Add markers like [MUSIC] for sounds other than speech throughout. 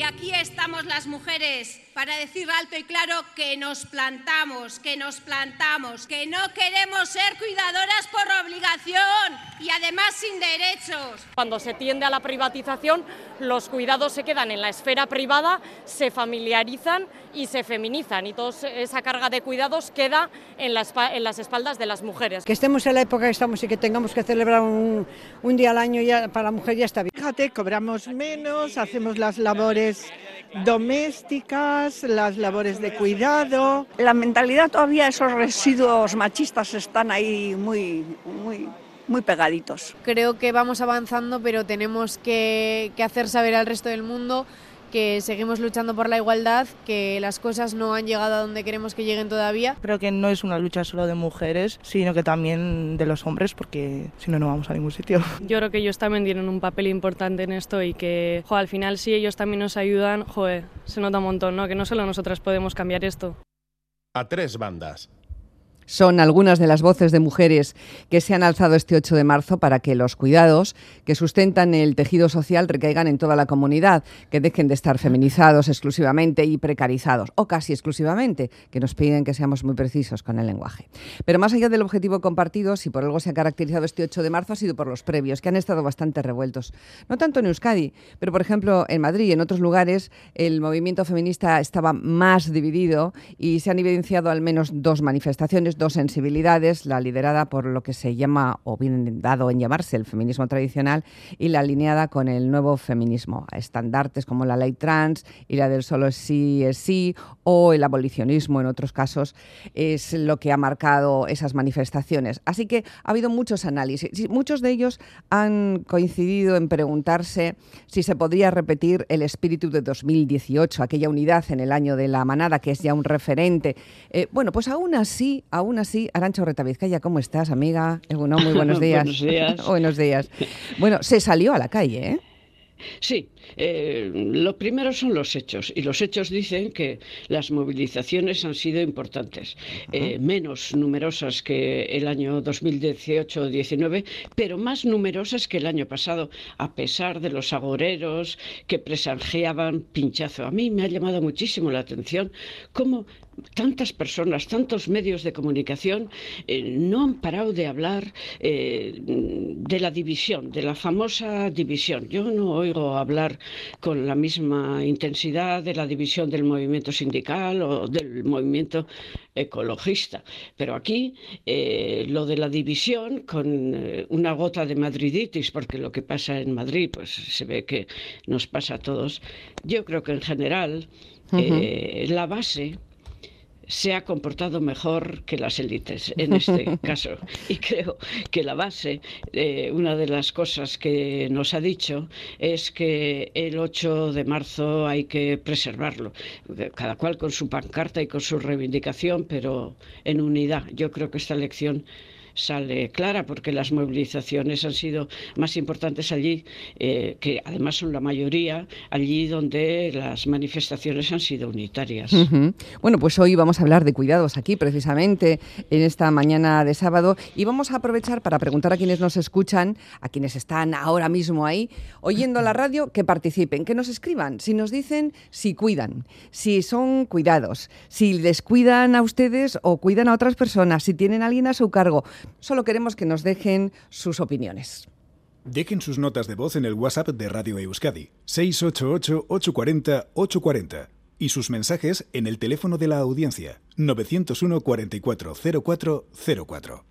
Y aquí estamos las mujeres para decir alto y claro que nos plantamos, que nos plantamos, que no queremos ser cuidadoras por obligación y además sin derechos. Cuando se tiende a la privatización, los cuidados se quedan en la esfera privada, se familiarizan y se feminizan y toda esa carga de cuidados queda en, en las espaldas de las mujeres. Que estemos en la época que estamos y que tengamos que celebrar un, un día al año ya para la mujer ya está bien. Fíjate, cobramos menos, hacemos las labores domésticas, las labores de cuidado. La mentalidad todavía, esos residuos machistas están ahí muy, muy, muy pegaditos. Creo que vamos avanzando, pero tenemos que, que hacer saber al resto del mundo que seguimos luchando por la igualdad, que las cosas no han llegado a donde queremos que lleguen todavía. Creo que no es una lucha solo de mujeres, sino que también de los hombres, porque si no, no vamos a ningún sitio. [LAUGHS] Yo creo que ellos también tienen un papel importante en esto y que jo, al final si ellos también nos ayudan, joder, se nota un montón, ¿no? Que no solo nosotras podemos cambiar esto. A tres bandas. Son algunas de las voces de mujeres que se han alzado este 8 de marzo para que los cuidados que sustentan el tejido social recaigan en toda la comunidad, que dejen de estar feminizados exclusivamente y precarizados, o casi exclusivamente, que nos piden que seamos muy precisos con el lenguaje. Pero más allá del objetivo compartido, si por algo se ha caracterizado este 8 de marzo ha sido por los previos, que han estado bastante revueltos. No tanto en Euskadi, pero por ejemplo en Madrid y en otros lugares el movimiento feminista estaba más dividido y se han evidenciado al menos dos manifestaciones dos sensibilidades, la liderada por lo que se llama, o bien dado en llamarse, el feminismo tradicional, y la alineada con el nuevo feminismo, estandartes como la ley trans y la del solo sí es sí, o el abolicionismo en otros casos, es lo que ha marcado esas manifestaciones. Así que ha habido muchos análisis. Muchos de ellos han coincidido en preguntarse si se podría repetir el espíritu de 2018, aquella unidad en el año de la manada, que es ya un referente. Eh, bueno, pues aún así, aún así, Arancha Orreta Vizcaya, ¿cómo estás, amiga? Bueno, muy buenos [LAUGHS] días. buenos días. [LAUGHS] buenos días. Bueno, se salió a la calle, ¿eh? Sí, eh, lo primero son los hechos y los hechos dicen que las movilizaciones han sido importantes, eh, menos numerosas que el año 2018-19, pero más numerosas que el año pasado, a pesar de los agoreros que presagiaban pinchazo. A mí me ha llamado muchísimo la atención cómo tantas personas, tantos medios de comunicación eh, no han parado de hablar eh, de la división, de la famosa división. Yo no oigo hablar con la misma intensidad de la división del movimiento sindical o del movimiento ecologista. Pero aquí eh, lo de la división con una gota de madriditis, porque lo que pasa en Madrid, pues se ve que nos pasa a todos. Yo creo que en general la base se ha comportado mejor que las élites en este [LAUGHS] caso. Y creo que la base, eh, una de las cosas que nos ha dicho es que el 8 de marzo hay que preservarlo, cada cual con su pancarta y con su reivindicación, pero en unidad. Yo creo que esta elección sale clara, porque las movilizaciones han sido más importantes allí, eh, que además son la mayoría, allí donde las manifestaciones han sido unitarias. Bueno, pues hoy vamos a hablar de cuidados aquí, precisamente, en esta mañana de sábado, y vamos a aprovechar para preguntar a quienes nos escuchan, a quienes están ahora mismo ahí, oyendo la radio, que participen, que nos escriban, si nos dicen si cuidan, si son cuidados, si les cuidan a ustedes o cuidan a otras personas, si tienen a alguien a su cargo. Solo queremos que nos dejen sus opiniones. Dejen sus notas de voz en el WhatsApp de Radio Euskadi, 688-840-840, y sus mensajes en el teléfono de la audiencia, 901 44 0404.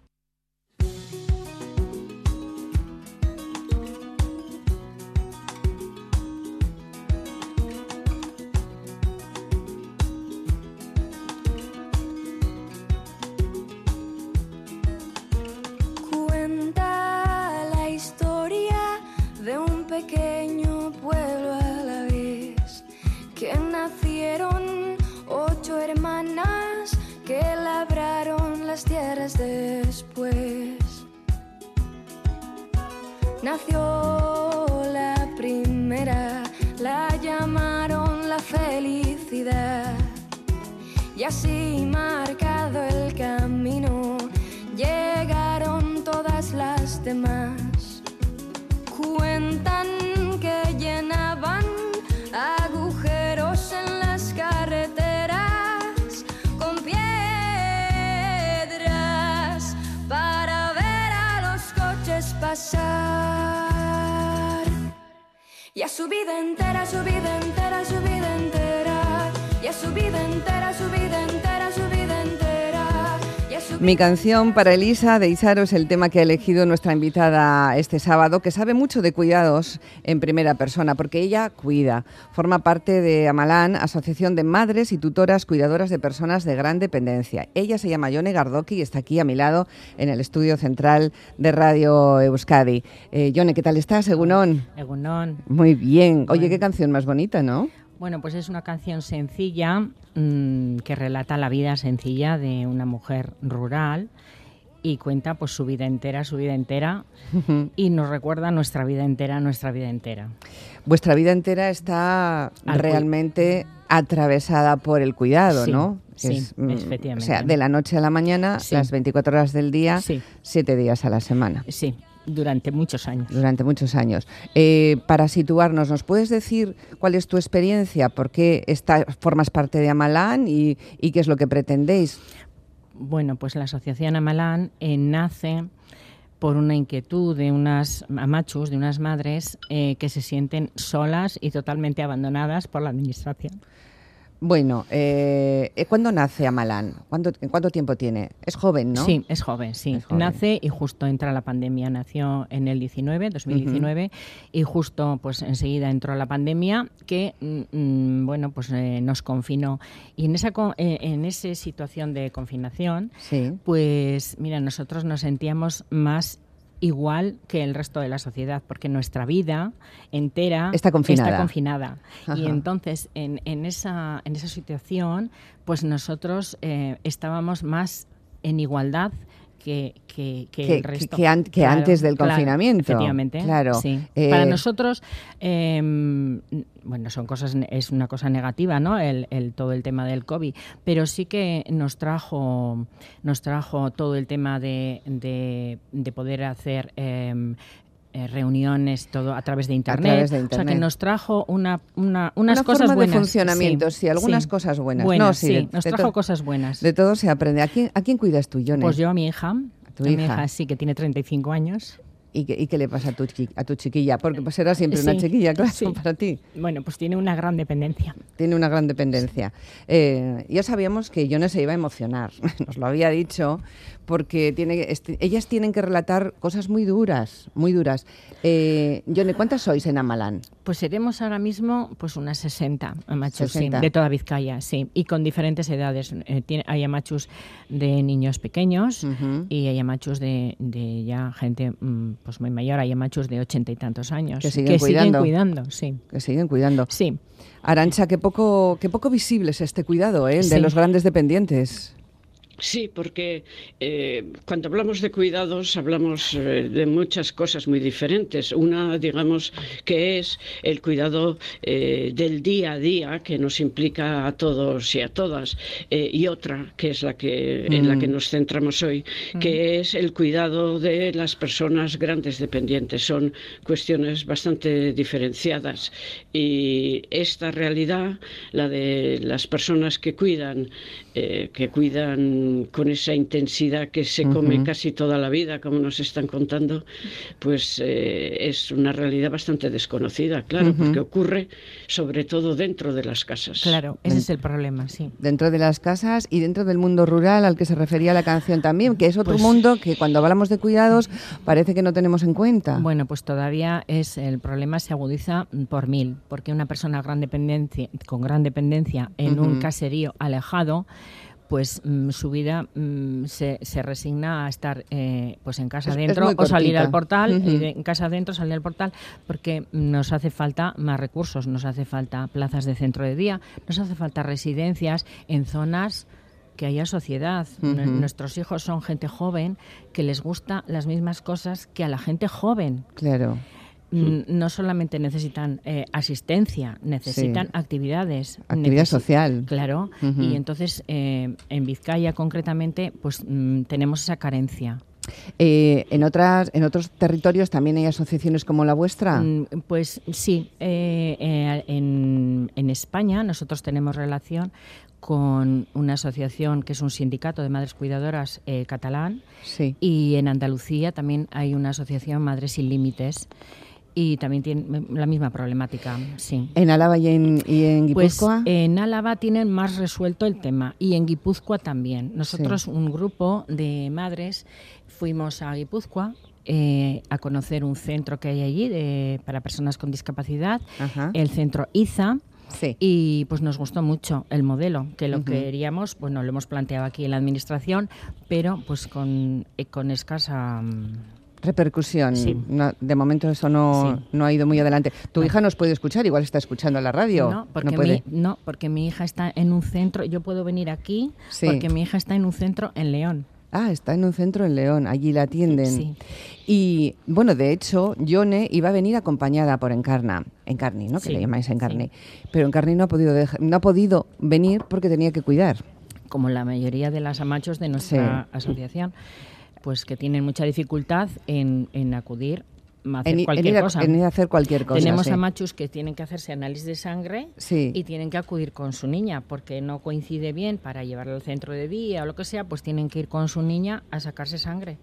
Su vida entera, su vida entera, su vida entera. Y es su vida entera, su vida entera, Mi canción para Elisa de Isaro es el tema que ha elegido nuestra invitada este sábado, que sabe mucho de cuidados en primera persona, porque ella cuida. Forma parte de Amalán, Asociación de Madres y Tutoras Cuidadoras de Personas de Gran Dependencia. Ella se llama Yone Gardoki y está aquí a mi lado en el estudio central de Radio Euskadi. Eh, Yone, ¿qué tal estás, Egunon? Egunon. Muy bien. Oye, qué canción más bonita, ¿no? Bueno, pues es una canción sencilla mmm, que relata la vida sencilla de una mujer rural y cuenta pues su vida entera, su vida entera y nos recuerda nuestra vida entera, nuestra vida entera. Vuestra vida entera está Al realmente atravesada por el cuidado, Sí, ¿no? sí, mm, efectivamente. O sea, de la noche a la mañana, Sí. las 24 horas del día, Sí. siete días a la semana. Sí, durante muchos años. Durante muchos años. Eh, para situarnos, ¿nos puedes decir cuál es tu experiencia? ¿Por qué está- formas parte de Amalán y, y qué es lo que pretendéis? Bueno, pues la Asociación Amalán eh, nace por una inquietud de unas amachus, de unas madres eh, que se sienten solas y totalmente abandonadas por la administración. Bueno, eh, ¿cuándo nace Amalán? ¿Cuánto, ¿Cuánto tiempo tiene? Es joven, ¿no? Sí, es joven, sí. Es joven. Nace y justo entra la pandemia. Nació en el 19, 2019, y justo pues enseguida entró la pandemia que, mm, mm, bueno, pues eh, nos confinó. Y en esa, eh, en esa situación de confinación, Sí. pues mira, nosotros nos sentíamos más igual que el resto de la sociedad, porque nuestra vida entera Está confinada. confinada. Y entonces, en, en esa, en esa situación, pues nosotros eh, estábamos más en igualdad que, que, que Que- el resto. que an- que antes del claro, confinamiento, Efectivamente. claro. Sí. Eh, Para nosotros, eh, bueno, son cosas, es una cosa negativa, ¿no? El, el- todo el tema del COVID, pero sí que nos trajo, nos trajo todo el tema de, de, de poder hacer em, eh, reuniones todo a través de internet. través de O sea internet. que nos trajo una, una- unas Una cosas forma buenas. de funcionamiento, sí, algunas cosas buenas. No, sí, sí, de- nos trajo cosas buenas. De todo se aprende. ¿A quién, a quién cuidas tú, Yone? Pues yo a mi hija, tu a mi hija. hija sí que tiene 35 años. ¿Y qué, y qué le pasa a tu, a tu chiquilla? Porque pues será siempre una chiquilla, claro, sí. para ti. Bueno, pues tiene una gran dependencia. Tiene una gran dependencia. Eh, ya sabíamos que Yone se iba a emocionar, [LAUGHS] nos lo había dicho, porque tiene, este- ellas tienen que relatar cosas muy duras, muy duras. Eh, Yone, ¿cuántas sois en Amalán? Pues seremos ahora mismo pues unas 60 amachus, sí, 60. de toda Vizcaya, sí, y con diferentes edades. Eh, tiene, hay amachus de niños pequeños y hay amachus de, de ya gente mm, pues muy mayor, hay amachus de ochenta y tantos años Que siguen cuidando. cuidando, sí. Que siguen cuidando. Sí. Arancha, qué poco, qué poco visible es este cuidado, ¿eh? el de los grandes dependientes. Sí, porque eh, cuando hablamos de cuidados hablamos eh, de muchas cosas muy diferentes. Una, digamos, que es el cuidado eh, del día a día que nos implica a todos y a todas, eh, y otra, que es la que en la que Mm. nos centramos hoy, que es el cuidado de las personas grandes dependientes. Son cuestiones bastante diferenciadas y esta realidad, la de las personas que cuidan, eh, que cuidan con esa intensidad que se come casi toda la vida, como nos están contando, pues eh, es una realidad bastante desconocida, claro, porque ocurre sobre todo dentro de las casas. Claro, ese es el problema, sí. Dentro de las casas y dentro del mundo rural al que se refería la canción también, que es otro Pues- mundo que cuando hablamos de cuidados parece que no tenemos en cuenta. Bueno, pues todavía es el problema se agudiza por mil, porque una persona gran dependencia, con gran dependencia en un caserío alejado, pues mm, su vida mm, se, se resigna a estar eh, pues en casa Es- es adentro o salir al portal, de- en casa salir al portal, porque nos hace falta más recursos, nos hace falta plazas de centro de día, nos hace falta residencias en zonas que haya sociedad. Nuestros hijos son gente joven que les gusta las mismas cosas que a la gente joven. Claro. No solamente necesitan eh, asistencia, necesitan Sí. actividades. Actividad social. Claro. Y entonces, eh, en Vizcaya concretamente, pues mm, tenemos esa carencia. Eh, en, otras, en otros territorios también hay asociaciones como la vuestra. Mm, Pues sí, eh, eh, en, en España nosotros tenemos relación con una asociación que es un sindicato de madres cuidadoras eh, catalán Sí. y en Andalucía también hay una asociación Madres Sin Límites y también tienen la misma problemática, sí. ¿En Álava y en, y en Pues Guipúzcoa? en Álava tienen más resuelto el tema y en Guipúzcoa también. Nosotros, un grupo de madres, fuimos a Guipúzcoa eh, a conocer un centro que hay allí de- para personas con discapacidad, Ajá. el centro IZA. Sí. Y pues nos gustó mucho el modelo, que lo Ujú. queríamos, bueno, lo hemos planteado aquí en la administración, pero pues con, eh, con escasa... Repercusión. Sí. No, de momento eso no, Sí. no ha ido muy adelante. Tu hija nos puede escuchar, igual está escuchando la radio. No porque, puede. mi, no, porque mi hija está en un centro, yo puedo venir aquí Sí. porque mi hija está en un centro en León. Ah, está en un centro en León, allí la atienden. Sí. Y bueno, de hecho, Yone iba a venir acompañada por Encarna, Encarni, ¿no? Que Sí, le llamáis Encarni. Pero Encarni no ha podido no ha podido venir porque tenía que cuidar. como la mayoría de las amachos de nuestra asociación, pues que tienen mucha dificultad en, en acudir a hacer En, cualquier a, cosa. en ir a hacer cualquier cosa. Tenemos sí. amachos que tienen que hacerse análisis de sangre Sí. y tienen que acudir con su niña porque no coincide bien para llevarla al centro de día o lo que sea, pues tienen que ir con su niña a sacarse sangre.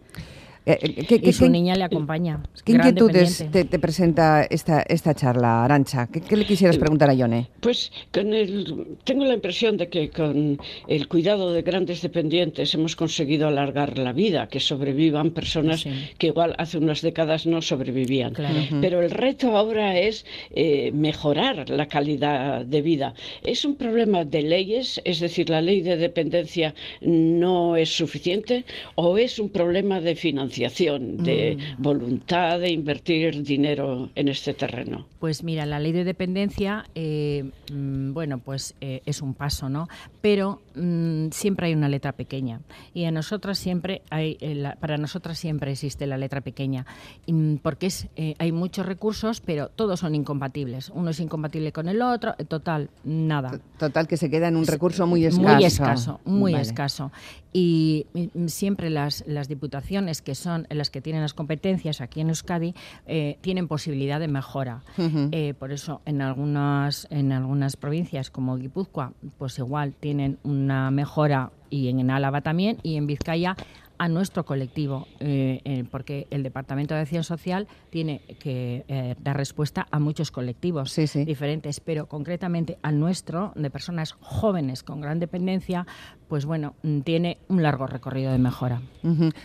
Eh, eh, ¿qué- y su qué- niña le acompaña. ¿Qué inquietudes te, te presenta esta, esta charla, Arancha? ¿Qué, qué le quisieras preguntar a Yone? Pues con el, tengo la impresión de que con el cuidado de grandes dependientes hemos conseguido alargar la vida, que sobrevivan personas que igual hace unas décadas no sobrevivían. Claro. Pero el reto ahora es eh, mejorar la calidad de vida. Es un problema de leyes, es decir, la ley de dependencia no es suficiente, o es un problema de financiación, de Mm. voluntad de invertir dinero en este terreno. Pues mira, la ley de dependencia, eh, mm, bueno, pues eh, es un paso, ¿no? Pero mm, siempre hay una letra pequeña y a nosotras siempre hay, eh, la- para nosotras siempre existe la letra pequeña, Mm, porque es, eh, hay muchos recursos, pero todos son incompatibles. Uno es incompatible con el otro, eh, total, nada. Total, que se queda en un recurso muy escaso. Muy escaso, muy Vale. escaso. Y mm, siempre las, las diputaciones que son las que tienen las competencias aquí en Euskadi eh, tienen posibilidad de mejora. Eh, por eso en algunas, en algunas provincias como Guipúzcoa, pues igual tienen una mejora y en Álava también y en Vizcaya a nuestro colectivo, eh, eh, porque el Departamento de Acción Social tiene que eh, dar respuesta a muchos colectivos diferentes, pero concretamente al nuestro, de personas jóvenes con gran dependencia, pues bueno, mm, tiene un largo recorrido de mejora.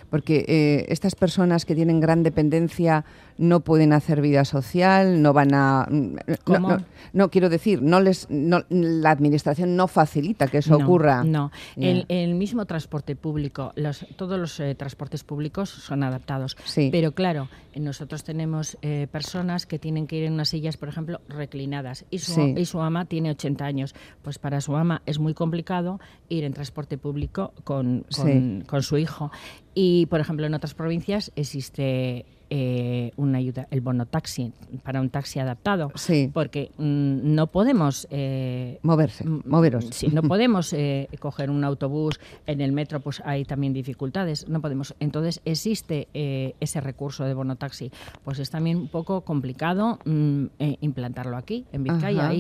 Porque eh, estas personas que tienen gran dependencia no pueden hacer vida social, no van a... mm, no- ¿Cómo? No, no, quiero decir, no les, no- la administración no facilita que eso ocurra. No, el mismo transporte público, los, todos los eh, transportes públicos son adaptados. Sí. Pero claro, nosotros tenemos eh, personas que tienen que ir en unas sillas, por ejemplo, reclinadas y su, Sí. y su ama tiene 80 años. Pues para su ama es muy complicado ir en transporte público con, con, Sí. con su hijo. Y, por ejemplo, en otras provincias existe eh, una ayuda, el bono taxi, para un taxi adaptado. Sí. Porque mm, no podemos... eh, Moverse, moveros. Sí, no podemos eh, coger un autobús, en el metro pues hay también dificultades, no podemos. Entonces existe eh, ese recurso de bono taxi, pues es también un poco complicado mm, eh, implantarlo aquí, en Vizcaya. Ajá.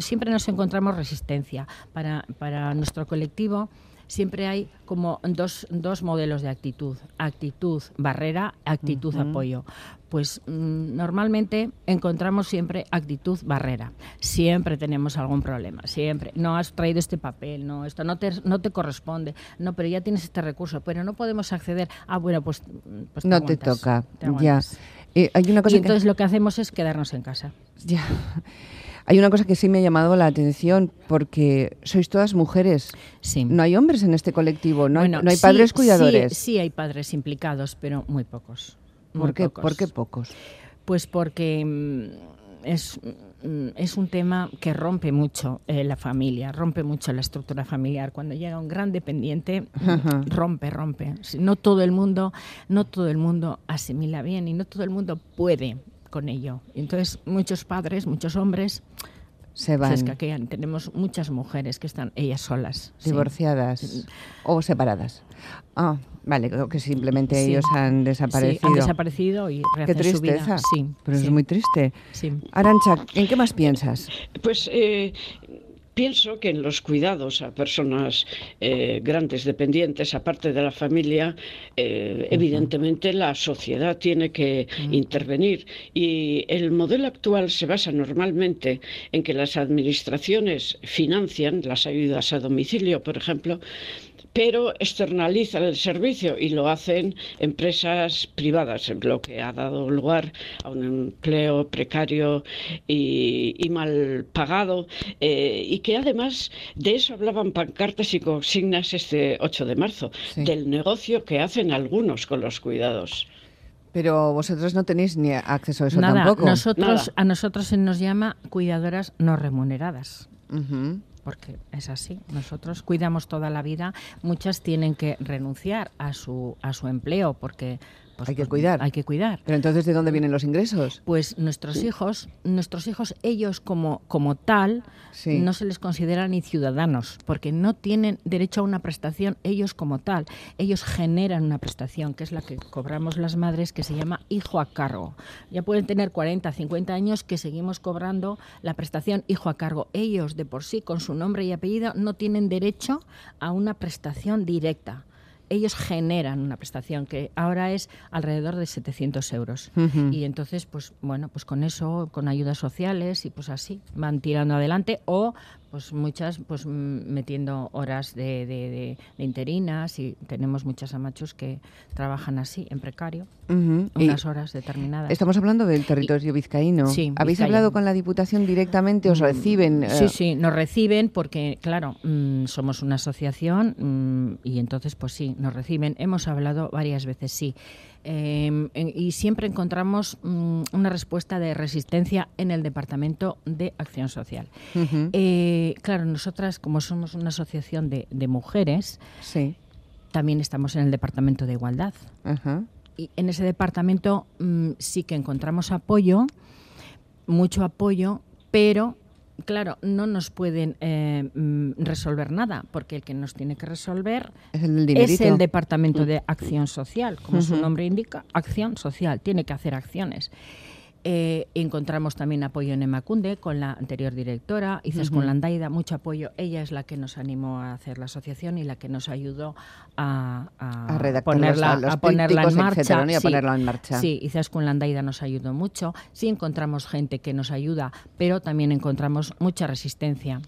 Siempre nos encontramos resistencia. Para, para nuestro colectivo siempre hay como dos, dos modelos de actitud, actitud barrera, actitud apoyo. Pues mm, normalmente encontramos siempre actitud barrera. Siempre tenemos algún problema, siempre. No has traído este papel, no, esto no te, no te corresponde, no, pero ya tienes este recurso, pero no podemos acceder. Ah, bueno, pues, mm, pues no te toca, te ya. Eh, hay una cosa Y que- entonces lo que hacemos es quedarnos en casa. Ya. Hay una cosa que sí me ha llamado la atención porque sois todas mujeres. Sí. No hay hombres en este colectivo, no, Bueno, hay, no hay sí, padres sí, cuidadores. Sí, hay padres implicados, pero muy pocos. muy ¿Por, qué, pocos. ¿Por qué pocos? Pues porque mm, es, mm, es un tema que rompe mucho eh, la familia, rompe mucho la estructura familiar. Cuando llega un gran dependiente, Ajá. rompe, rompe. No todo el mundo, no todo el mundo asimila bien y no todo el mundo puede con ello. Entonces, muchos padres, muchos hombres Se van. escaquean. Tenemos muchas mujeres que están ellas solas. sí. Divorciadas o separadas. Ah, vale, creo que simplemente Sí. ellos han desaparecido. Sí, han desaparecido y Qué rehacen su vida. tristeza. Sí, pero sí. es muy triste. Sí. Arancha, ¿en qué más piensas? Pues eh, pienso que en los cuidados a personas eh, grandes dependientes, aparte de la familia, eh, evidentemente la sociedad tiene que intervenir. Y el modelo actual se basa normalmente en que las administraciones financian las ayudas a domicilio, por ejemplo, pero externalizan el servicio y lo hacen empresas privadas, lo que ha dado lugar a un empleo precario y, y mal pagado, eh, y que además de eso hablaban pancartas y consignas este 8 de marzo, del negocio que hacen algunos con los cuidados. Pero vosotros no tenéis ni acceso a eso Nada, tampoco. nosotros, a nosotros se nos llama cuidadoras no remuneradas. Porque es así, nosotros cuidamos toda la vida, muchas tienen que renunciar a su, a su empleo porque pues, Hay que pues, cuidar. Hay que cuidar. Pero entonces, ¿de dónde vienen los ingresos? Pues nuestros hijos, nuestros hijos, ellos como, como tal, Sí. no se les considera ni ciudadanos, porque no tienen derecho a una prestación ellos como tal. Ellos generan una prestación, que es la que cobramos las madres, que se llama hijo a cargo. Ya pueden tener 40, 50 años que seguimos cobrando la prestación hijo a cargo. Ellos, de por sí, con su nombre y apellido, no tienen derecho a una prestación directa. Ellos generan una prestación que ahora es alrededor de 700 euros. Y entonces, pues bueno, pues con eso, con ayudas sociales y pues así, van tirando adelante o pues muchas pues mm, metiendo horas de, de- de- de interinas y tenemos muchas amachos que trabajan así, en precario, unas horas determinadas. Estamos hablando del territorio vizcaíno. Sí, ¿Habéis Vizcaya. hablado con la Diputación directamente? ¿Os reciben? eh, Sí, sí, nos reciben porque, claro, mm, somos una asociación mm, y entonces, pues sí, nos reciben. Hemos hablado varias veces, sí. Eh, y siempre encontramos mm, una respuesta de resistencia en el Departamento de Acción Social. Eh, claro, nosotras, como somos una asociación de, de mujeres, Sí. también estamos en el Departamento de Igualdad. Ajá. Y en ese departamento mm, sí que encontramos apoyo, mucho apoyo, pero claro, no nos pueden eh, mm, resolver nada, porque el que nos tiene que resolver Es el es Departamento de Acción Social, como su nombre indica, acción social, tiene que hacer acciones. Eh, encontramos también apoyo en Emacunde con la anterior directora, Izaskun Ujú. Landaida, mucho apoyo. Ella es la que nos animó a hacer la asociación y la que nos ayudó a, A redactar ponerla, los- los a ponerla en marcha. etcétera, ¿no? y a ponerla en marcha. Sí, Izaskun Landaida nos ayudó mucho. Sí encontramos gente que nos ayuda, pero también encontramos mucha resistencia.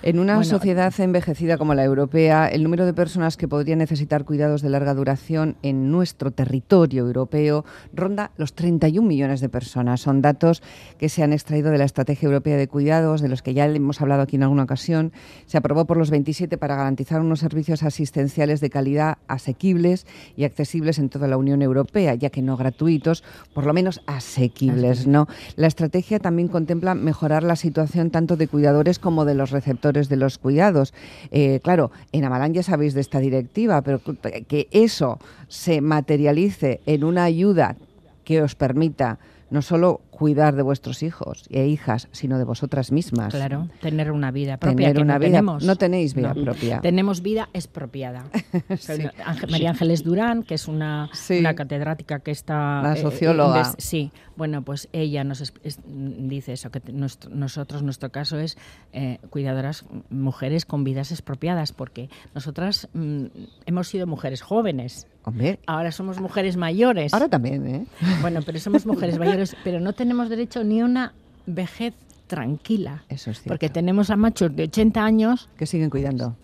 En una Bueno, sociedad envejecida como la europea, el número de personas que podrían necesitar cuidados de larga duración en nuestro territorio europeo ronda los 31 millones de personas. Son datos que se han extraído de la Estrategia Europea de Cuidados, de los que ya hemos hablado aquí en alguna ocasión. Se aprobó por los 27 para garantizar unos servicios asistenciales de calidad asequibles y accesibles en toda la Unión Europea, ya que no gratuitos, por lo menos asequibles. ¿no? La estrategia también contempla mejorar la situación tanto de cuidadores como de los receptores de los cuidados. Eh, claro, en Amalán ya sabéis de esta directiva, pero que eso se materialice en una ayuda que os permita no solo cuidar de vuestros hijos e hijas, sino de vosotras mismas. Claro, tener una vida propia Tener que una no vida- tenemos. no tenéis vida propia. Tenemos vida expropiada. [LAUGHS] Sí. María Ángeles Durán, que es una, una catedrática que está... La eh, socióloga. inves- sí, bueno, pues ella nos es- es- dice eso, que nuestro- nosotros, nuestro caso es eh, cuidadoras mujeres con vidas expropiadas, porque nosotras mm, hemos sido mujeres jóvenes. Hombre. Ahora somos mujeres mayores. Ahora también, ¿eh? Bueno, pero somos mujeres [LAUGHS] mayores, pero no tenemos derecho ni a una vejez tranquila. Eso es cierto. Porque tenemos a machos de 80 años que siguen cuidando.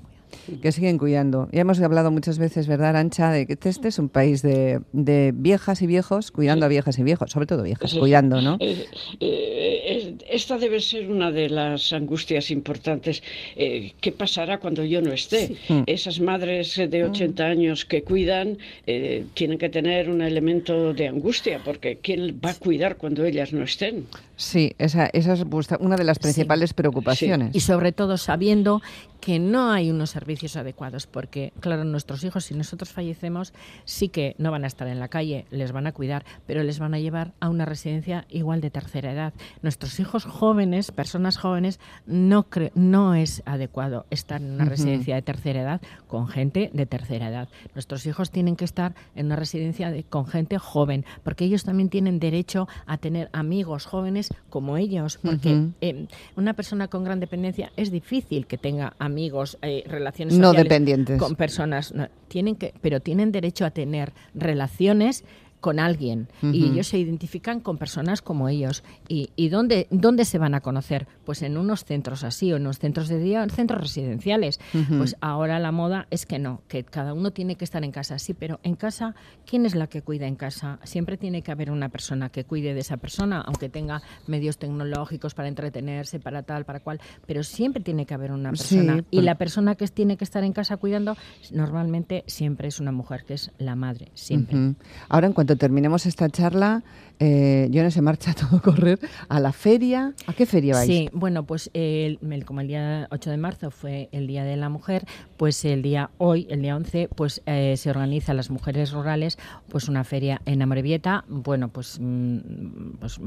Que siguen cuidando. Ya hemos hablado muchas veces, ¿verdad, Arancha? De que este es un país de, de viejas y viejos cuidando a viejas y viejos, sobre todo viejas, es- cuidando, ¿no? eh, eh, esta debe ser una de las angustias importantes. Eh, ¿Qué pasará cuando yo no esté? Mm. Esas madres de 80 años que cuidan eh, tienen que tener un elemento de angustia, porque ¿quién va a cuidar cuando ellas no estén? Sí, esa, esa es una de las principales preocupaciones. y sobre todo sabiendo que no hay unos servicios adecuados, porque, claro, nuestros hijos, si nosotros fallecemos, sí que no van a estar en la calle, les van a cuidar, pero les van a llevar a una residencia igual de tercera edad. Nuestros hijos jóvenes, personas jóvenes, no, cre- no es adecuado estar en una residencia de tercera edad con gente de tercera edad. Nuestros hijos tienen que estar en una residencia de- con gente joven, porque ellos también tienen derecho a tener amigos jóvenes como ellos, porque eh, una persona con gran dependencia es difícil que tenga amigos, eh, relaciones No sociales dependientes. con personas, no, tienen que, pero tienen derecho a tener relaciones con alguien y ellos se identifican con personas como ellos. ¿Y, y dónde, dónde se van a conocer? Pues en unos centros así, o en unos centros de día, en centros residenciales. Pues ahora la moda es que no, que cada uno tiene que estar en casa, sí, pero en casa, ¿quién es la que cuida en casa? Siempre tiene que haber una persona que cuide de esa persona, aunque tenga medios tecnológicos para entretenerse, para tal, para cual, pero siempre tiene que haber una Sí, persona. y por- la persona que tiene que estar en casa cuidando, normalmente siempre es una mujer, que es la madre, siempre. Ahora, en cuanto terminemos esta charla, eh, yo no se marcha a [LAUGHS] todo correr a la feria. ¿A qué feria vais? Sí, bueno, pues el- el- como el día 8 de marzo fue el Día de la Mujer, pues el día hoy, el día 11, pues eh, se organiza las mujeres rurales, pues una feria en Amorebieta. Bueno, pues, mm, pues,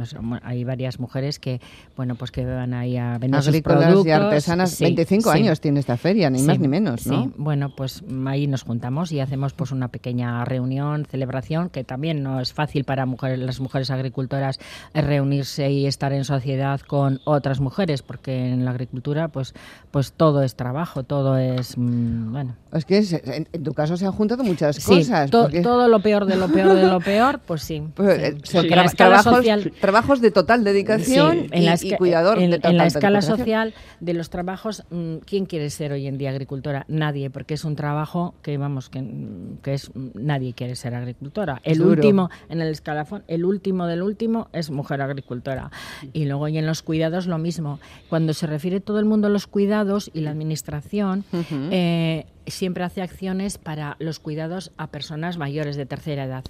hay varias mujeres que, bueno, pues que van ahí a vender sus Agrícolas y productos. artesanas, Sí, 25 sí. años tiene esta feria, ni Sí, más ni menos, ¿no? Sí, bueno, pues ahí nos juntamos y hacemos pues una pequeña reunión, celebración, que también no es fácil para mujeres, las mujeres agricultoras eh, reunirse y estar en sociedad con otras mujeres, porque en la agricultura pues pues todo es trabajo, todo es mm, bueno. Es que es- en, en tu caso se han juntado muchas Sí, cosas. to- porque- todo lo peor de lo peor de lo peor, pues sí. [LAUGHS] Pues, sí. eh, Porque tra- trabajos, social- trabajos de total dedicación Sí, en y, la y cuidador en, de en total la escala social de los trabajos, mm, ¿quién quiere ser hoy en día agricultora? Nadie, porque es un trabajo que, vamos, que, que es mm, nadie quiere ser agricultora. El duro. último, en el escalafón, el último del último es mujer agricultora. Y luego y en los cuidados lo mismo. Cuando se refiere todo el mundo a los cuidados y la administración, Ujú. eh, siempre hace acciones para los cuidados a personas mayores de tercera edad.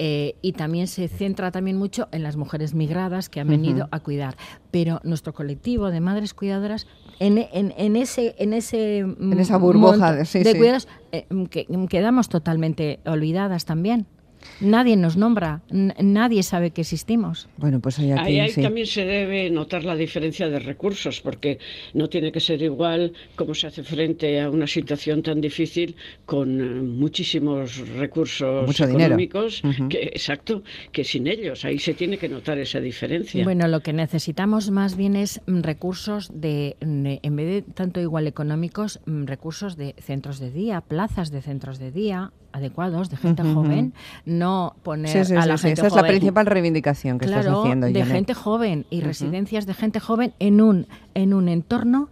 Eh, y también se centra también mucho en las mujeres migradas que han venido Ujú. a cuidar. Pero nuestro colectivo de madres cuidadoras, en, en- en ese, en ese En esa burbuja de- sí, de sí. cuidados, eh, que, quedamos totalmente olvidadas también. Nadie nos nombra, nadie sabe que existimos. Bueno, pues hay aquí, Ahí, ahí sí. también se debe notar la diferencia de recursos, porque no tiene que ser igual cómo se hace frente a una situación tan difícil con eh, muchísimos recursos Mucho económicos, que, exacto, que sin ellos. Ahí se tiene que notar esa diferencia. Bueno, lo que necesitamos más bien es mm, recursos de, de- en vez de tanto igual económicos, mm, recursos de centros de día, plazas de centros de día adecuados, de gente Ujú, ujú. joven, no poner Sí, sí, a la sí. gente Esa es la joven. principal reivindicación que claro, estás haciendo, de Janet. gente joven y Ujú. residencias de gente joven en un en un entorno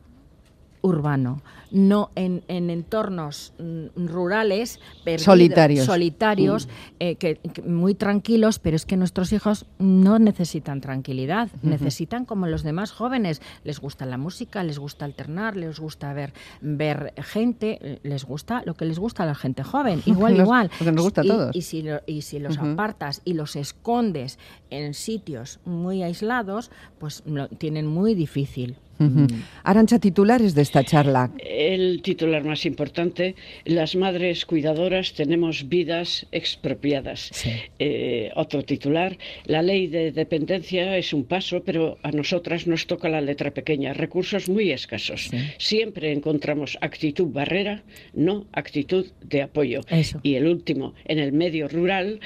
urbano, no en, en entornos mm, rurales perdidos, Solitarios. solitarios, eh, que, que muy tranquilos, pero es que nuestros hijos no necesitan tranquilidad, necesitan como los demás jóvenes, les gusta la música, les gusta alternar, les gusta ver ver gente, les gusta lo que les gusta a la gente joven, [LAUGHS] igual Nos- igual. lo que nos gusta a Y- todos. y si, lo- y si los apartas y los escondes en sitios muy aislados, pues lo tienen muy difícil. Ujú. Arancha, titulares de esta charla. El titular más importante, las madres cuidadoras tenemos vidas expropiadas. Eh, otro titular, la ley de dependencia es un paso, pero a nosotras nos toca la letra pequeña, recursos muy escasos. Siempre encontramos actitud barrera, no actitud de apoyo. Eso. Y el último, en el medio rural,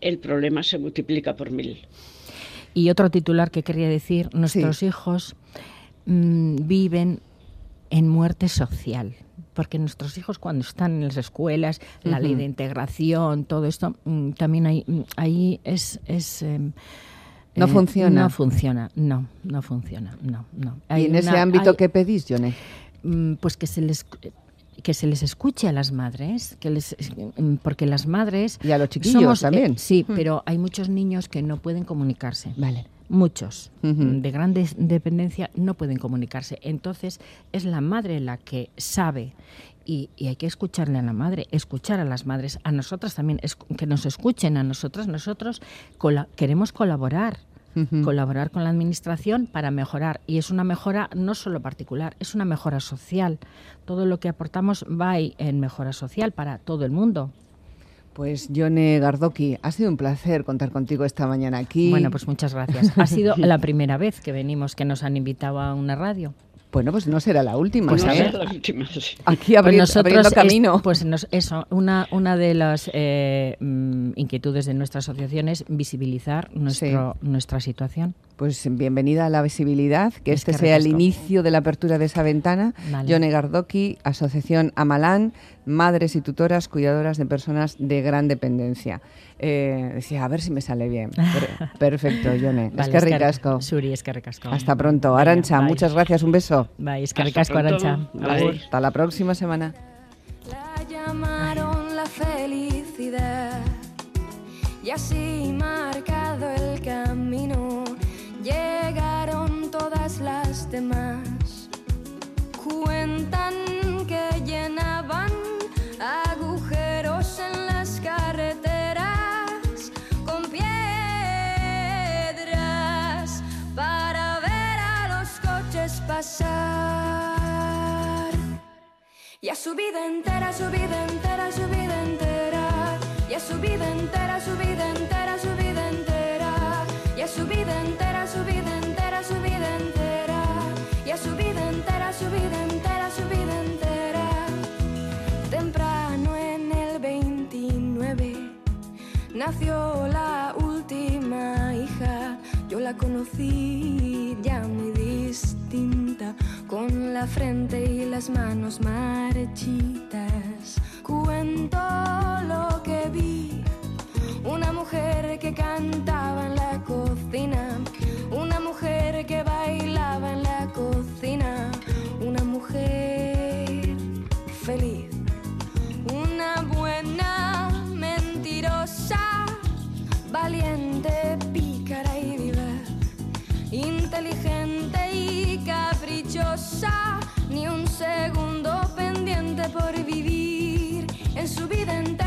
el problema se multiplica por mil. Y otro titular que quería decir, nuestros hijos mm, viven en muerte social. Porque nuestros hijos cuando están en las escuelas, la ley de integración, todo esto, mm, también hay, mm, ahí es... es em, No eh, funciona. No funciona, no, no funciona, no, no. ¿Y Hay en ese ámbito hay- qué pedís, Yone? Pues que se les que se les escuche a las madres, que les, porque las madres Y a los chiquillos somos, eh, también. sí, Mm. pero hay muchos niños que no pueden comunicarse. Vale. Muchos de gran dependencia no pueden comunicarse. Entonces es la madre la que sabe y, y hay que escucharle a la madre, escuchar a las madres, a nosotras también, es- que nos escuchen a nosotras. Nosotros queremos colaborar. Colaborar con la administración para mejorar. Y es una mejora no solo particular, es una mejora social. Todo lo que aportamos va en mejora social para todo el mundo. Pues Yone Gardoki, ha sido un placer contar contigo esta mañana aquí. Bueno, pues muchas gracias. Ha sido la primera vez que venimos, que nos han invitado a una radio. Bueno, pues no será la última. Pues ¿eh? a ver. La última, sí. Aquí abri- Pues abriendo es- camino. pues nos- eso, una, una de las eh, mm, inquietudes de nuestra asociación es visibilizar nuestro, nuestra situación. Pues bienvenida a la visibilidad, que Es este que sea el inicio de la apertura de esa ventana. Vale. Yone Gardoki, Asociación Amalán, Madres y Tutoras Cuidadoras de Personas de Gran Dependencia. Eh, decía, a ver si me sale bien. Per- [LAUGHS] Perfecto, Yone. es Vale, que es que- ricasco. Suri, es que ricasco. Hasta pronto. Arancha, bye. muchas gracias. Un beso. Bye, es que Hasta ricasco. Arancha. Bye. Hasta la próxima semana. La llamaron la felicidad y así marcado su vida entera, su vida entera, su vida entera. Y a su vida entera, su vida entera, su vida entera. Y a su vida entera, su vida entera, su vida entera. Y a su vida entera, su vida entera, su vida entera. Temprano en el 29 nació la última hija. Yo la conocí ya muy distinta, con la frente y las manos marchitas. Cuento lo que vi, una mujer que cantaba en la cocina, una mujer por vivir, en su vida entera.